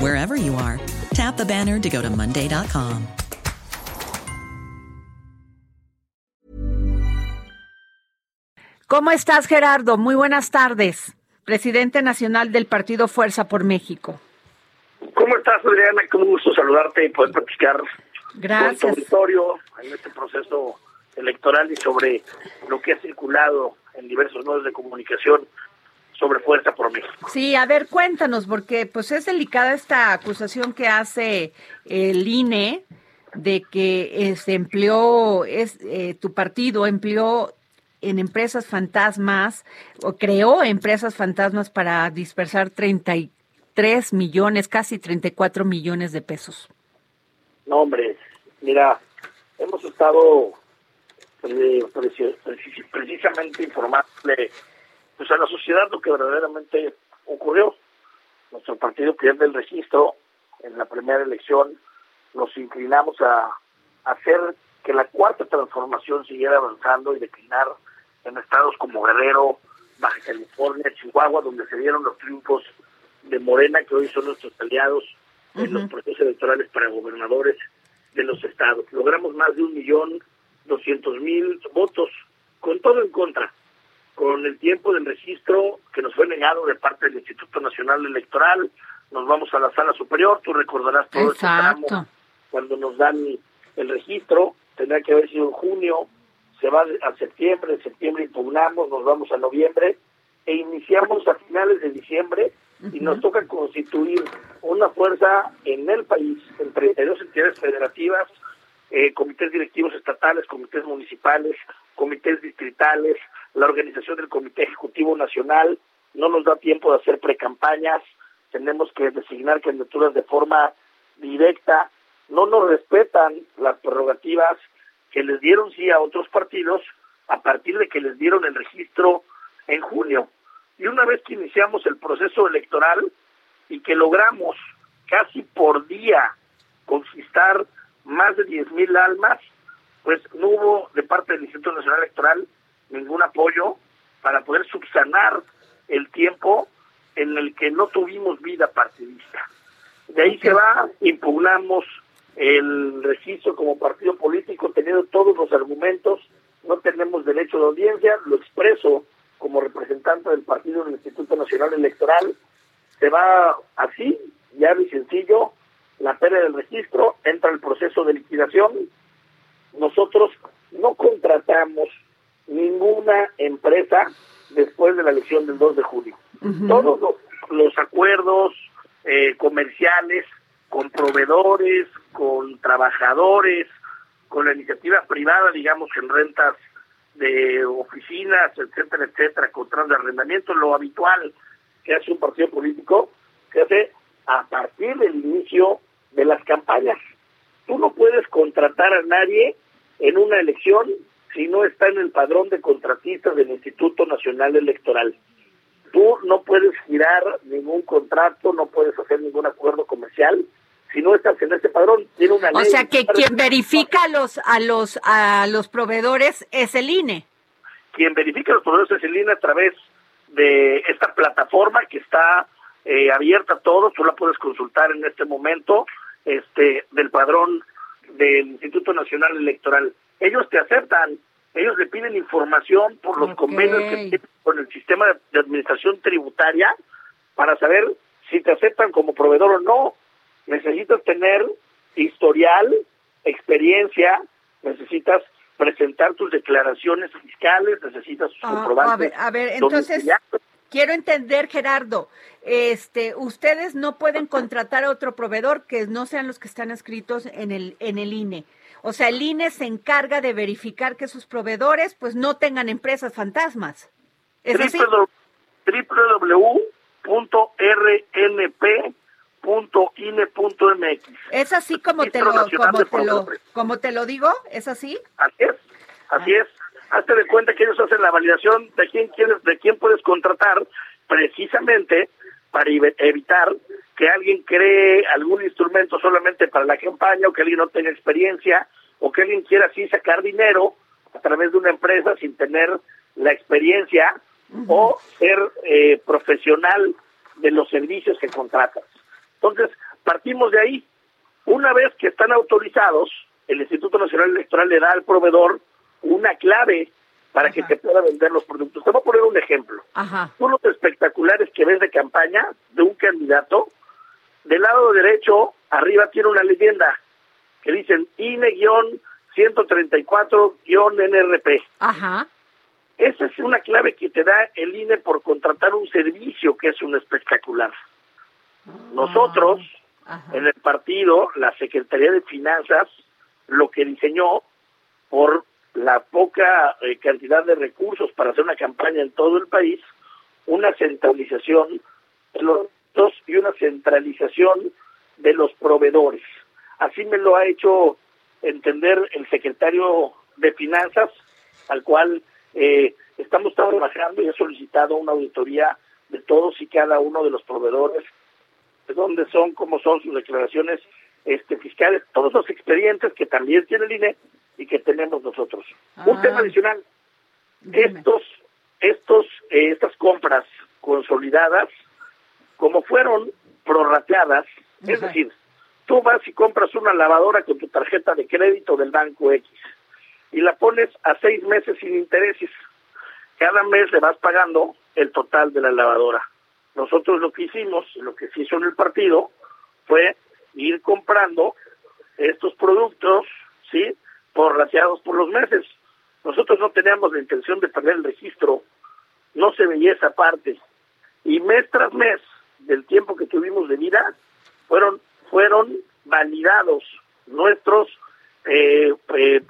wherever you are. Tap the banner to go to Monday.com. ¿Cómo estás, Gerardo? Muy buenas tardes. Presidente Nacional del Partido Fuerza por México. ¿Cómo estás, Adriana? Qué gusto saludarte y poder platicar Gracias. con tu auditorio en este proceso electoral y sobre lo que ha circulado en diversos medios de comunicación sobre Fuerza por México. Sí, a ver, cuéntanos, porque pues es delicada esta acusación que hace el INE de que se empleó, es, eh, tu partido empleó en empresas fantasmas o creó empresas fantasmas para dispersar 33 millones, casi 34 millones de pesos. No, hombre, mira, hemos estado eh, preci- preci- precisamente informándole sociedad lo que verdaderamente ocurrió. Nuestro partido pierde el registro en la primera elección, nos inclinamos a hacer que la cuarta transformación siguiera avanzando y declinar en estados como Guerrero, Baja California, Chihuahua, donde se dieron los triunfos de Morena, que hoy son nuestros aliados en los procesos electorales para gobernadores de los estados. Logramos más de un millón doscientos mil votos, con todo en contra, con el tiempo del registro que nos fue negado de parte del Instituto Nacional Electoral. Nos vamos a la sala superior, tú recordarás todo este Exacto. tramo cuando nos dan el registro, tendrá que haber sido en junio, se va a septiembre, en septiembre impugnamos, nos vamos a noviembre e iniciamos a finales de diciembre y nos toca constituir una fuerza en el país, en 32 entidades federativas, eh, comités directivos estatales, comités municipales, comités distritales, la organización del Comité Ejecutivo Nacional, no nos da tiempo de hacer precampañas, tenemos que designar candidaturas de forma directa, no nos respetan las prerrogativas que les dieron sí a otros partidos a partir de que les dieron el registro en junio. Y una vez que iniciamos el proceso electoral y que logramos casi por día conquistar más de 10 mil almas, pues no hubo de parte del Instituto Nacional Electoral ningún apoyo para poder subsanar el tiempo en el que no tuvimos vida partidista. De ahí se va, impugnamos el registro como partido político teniendo todos los argumentos, no tenemos derecho de audiencia, lo expreso como representante del partido del Instituto Nacional Electoral, se va así, ya y sencillo, la pérdida del registro, entra el proceso de liquidación, nosotros no contratamos ninguna empresa después de la elección del 2 de julio. Todos los, los acuerdos eh, comerciales con proveedores, con trabajadores, con la iniciativa privada, digamos, en rentas de oficinas, etcétera, etcétera, contratos de arrendamiento, lo habitual que hace un partido político, se hace a partir del inicio de las campañas. Tú no puedes contratar a nadie en una elección si no está en el padrón de contratistas del Instituto Nacional Electoral. Tú no puedes girar ningún contrato, no puedes hacer ningún acuerdo comercial si no estás en ese padrón. Tiene una O ley sea que quien verifica a los a los a los proveedores es el INE. quien verifica los proveedores es el INE a través de esta plataforma que está eh, abierta a todos, tú la puedes consultar en este momento, este del padrón del Instituto Nacional Electoral. Ellos te aceptan, ellos le piden información por los convenios que tienen con el sistema de administración tributaria para saber si te aceptan como proveedor o no. necesitas tener historial, experiencia, necesitas presentar tus declaraciones fiscales, necesitas ah, A ver, a ver, entonces quiero entender, Gerardo, este, ustedes no pueden contratar a otro proveedor que no sean los que están escritos en el en el INE. O sea, el INE se encarga de verificar que sus proveedores pues no tengan empresas fantasmas. ¿Es así? www.rnp.ine.mx. ¿Es así como te, lo, como, te lo, como te lo digo? ¿Es así? Así es, así es. Hazte de cuenta que ellos hacen la validación de quién quieres, de quién puedes contratar, precisamente para evitar que alguien cree algún instrumento solamente para la campaña o que alguien no tenga experiencia o que alguien quiera así sacar dinero a través de una empresa sin tener la experiencia o ser eh, profesional de los servicios que contratas. Entonces, partimos de ahí. Una vez que están autorizados, el Instituto Nacional Electoral le da al proveedor una clave para que te pueda vender los productos. Te voy a poner un ejemplo. Ajá. Unos espectaculares que ves de campaña de un candidato, del lado derecho, arriba tiene una leyenda que dicen INE-134-NRP. Ajá. Esa es una clave que te da el INE por contratar un servicio que es un espectacular. Nosotros, en el partido, la Secretaría de Finanzas, lo que diseñó por la poca eh, cantidad de recursos para hacer una campaña en todo el país, una centralización de los y una centralización de los proveedores. Así me lo ha hecho entender el secretario de Finanzas, al cual eh, estamos trabajando y ha solicitado una auditoría de todos y cada uno de los proveedores, de dónde son, cómo son sus declaraciones este, fiscales, todos los expedientes que también tiene el INE y que tenemos nosotros. Un ah. tema adicional, estos, estos, eh, estas compras consolidadas, como fueron prorrateadas, es decir, tú vas y compras una lavadora con tu tarjeta de crédito del banco X y la pones a seis meses sin intereses. Cada mes le vas pagando el total de la lavadora. Nosotros lo que hicimos, lo que se hizo en el partido, fue ir comprando estos productos, ¿sí? Porrateados por los meses. Nosotros no teníamos la intención de perder el registro, no se veía esa parte. Y mes tras mes del tiempo que tuvimos de vida, fueron, fueron validados nuestros eh, eh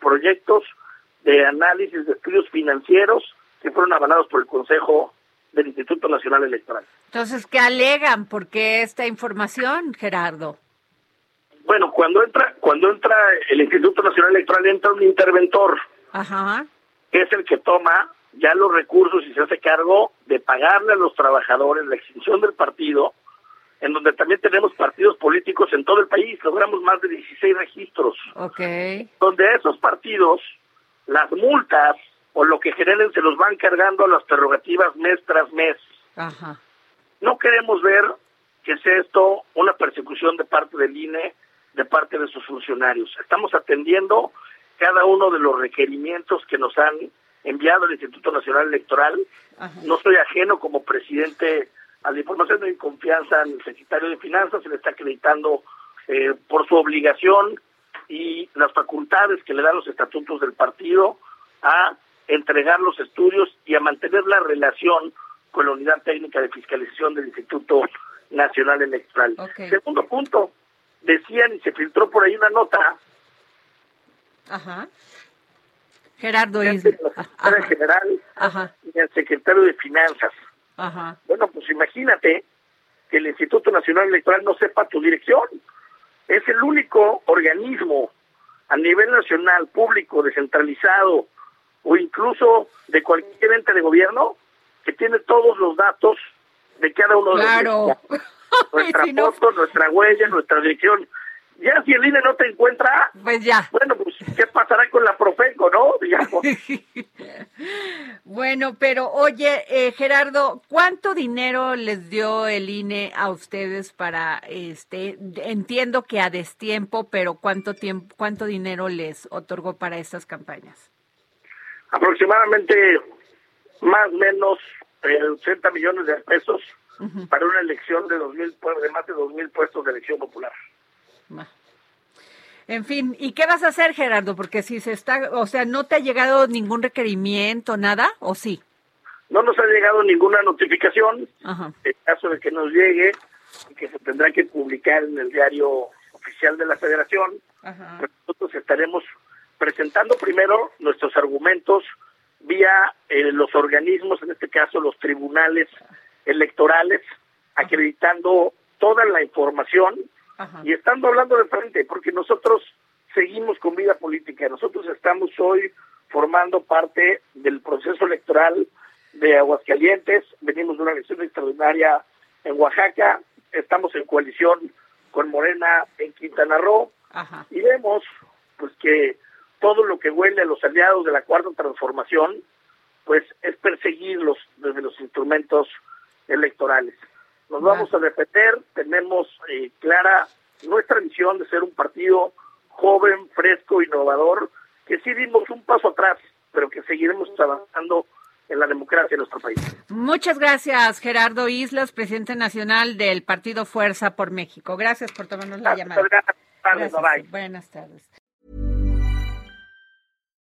proyectos de análisis de estudios financieros que fueron avalados por el Consejo del Instituto Nacional Electoral. Entonces, ¿qué alegan? ¿Por qué esta información, Gerardo? Bueno, cuando entra, cuando entra el Instituto Nacional Electoral entra un interventor, Ajá. que es el que toma ya los recursos y se hace cargo de pagarle a los trabajadores la extinción del partido, en donde también tenemos partidos políticos en todo el país, logramos más de 16 registros. Okay. Donde esos partidos, las multas o lo que generen se los van cargando a las prerrogativas mes tras mes. Ajá. No queremos ver que sea esto una persecución de parte del INE, de parte de sus funcionarios. Estamos atendiendo cada uno de los requerimientos que nos han enviado el Instituto Nacional Electoral. No soy ajeno como presidente a la información de confianza al secretario de Finanzas, se le está acreditando eh, por su obligación y las facultades que le dan los estatutos del partido a entregar los estudios y a mantener la relación con la unidad técnica de fiscalización del Instituto Nacional Electoral. Segundo punto, decían y se filtró por ahí una nota. Ajá. Gerardo El general y el secretario de Finanzas bueno, pues imagínate que el Instituto Nacional Electoral no sepa tu dirección. Es el único organismo a nivel nacional, público, descentralizado o incluso de cualquier ente de gobierno que tiene todos los datos de cada uno de claro. nuestra foto, nuestra huella, nuestra dirección. Ya si el INE no te encuentra, pues ya. Bueno, pues ¿qué pasará con la Profeco, no? Digamos. bueno, pero oye, eh, Gerardo, ¿cuánto dinero les dio el INE a ustedes para este entiendo que a destiempo, pero cuánto tiempo cuánto dinero les otorgó para estas campañas? Aproximadamente más o menos 80 eh, millones de pesos para una elección de, 2000, de más de 2.000 puestos de elección popular. En fin, ¿y qué vas a hacer, Gerardo? Porque si se está, o sea, ¿no te ha llegado ningún requerimiento, nada, o sí? No nos ha llegado ninguna notificación. En caso de que nos llegue, que se tendrá que publicar en el diario oficial de la Federación, pues nosotros estaremos presentando primero nuestros argumentos vía eh, los organismos, en este caso los tribunales electorales, acreditando toda la información y estando hablando de frente, porque nosotros seguimos con vida política, nosotros estamos hoy formando parte del proceso electoral de Aguascalientes, venimos de una elección extraordinaria en Oaxaca, estamos en coalición con Morena en Quintana Roo. Y vemos pues que todo lo que huele a los aliados de la cuarta transformación pues es perseguirlos desde los instrumentos electorales. Nos vamos a repetir, tenemos eh, clara nuestra visión de ser un partido joven, fresco, innovador, que sí dimos un paso atrás, pero que seguiremos avanzando en la democracia de nuestro país. Muchas gracias, Gerardo Islas, presidente nacional del Partido Fuerza por México. Gracias por tomarnos la llamada. Buenas tardes.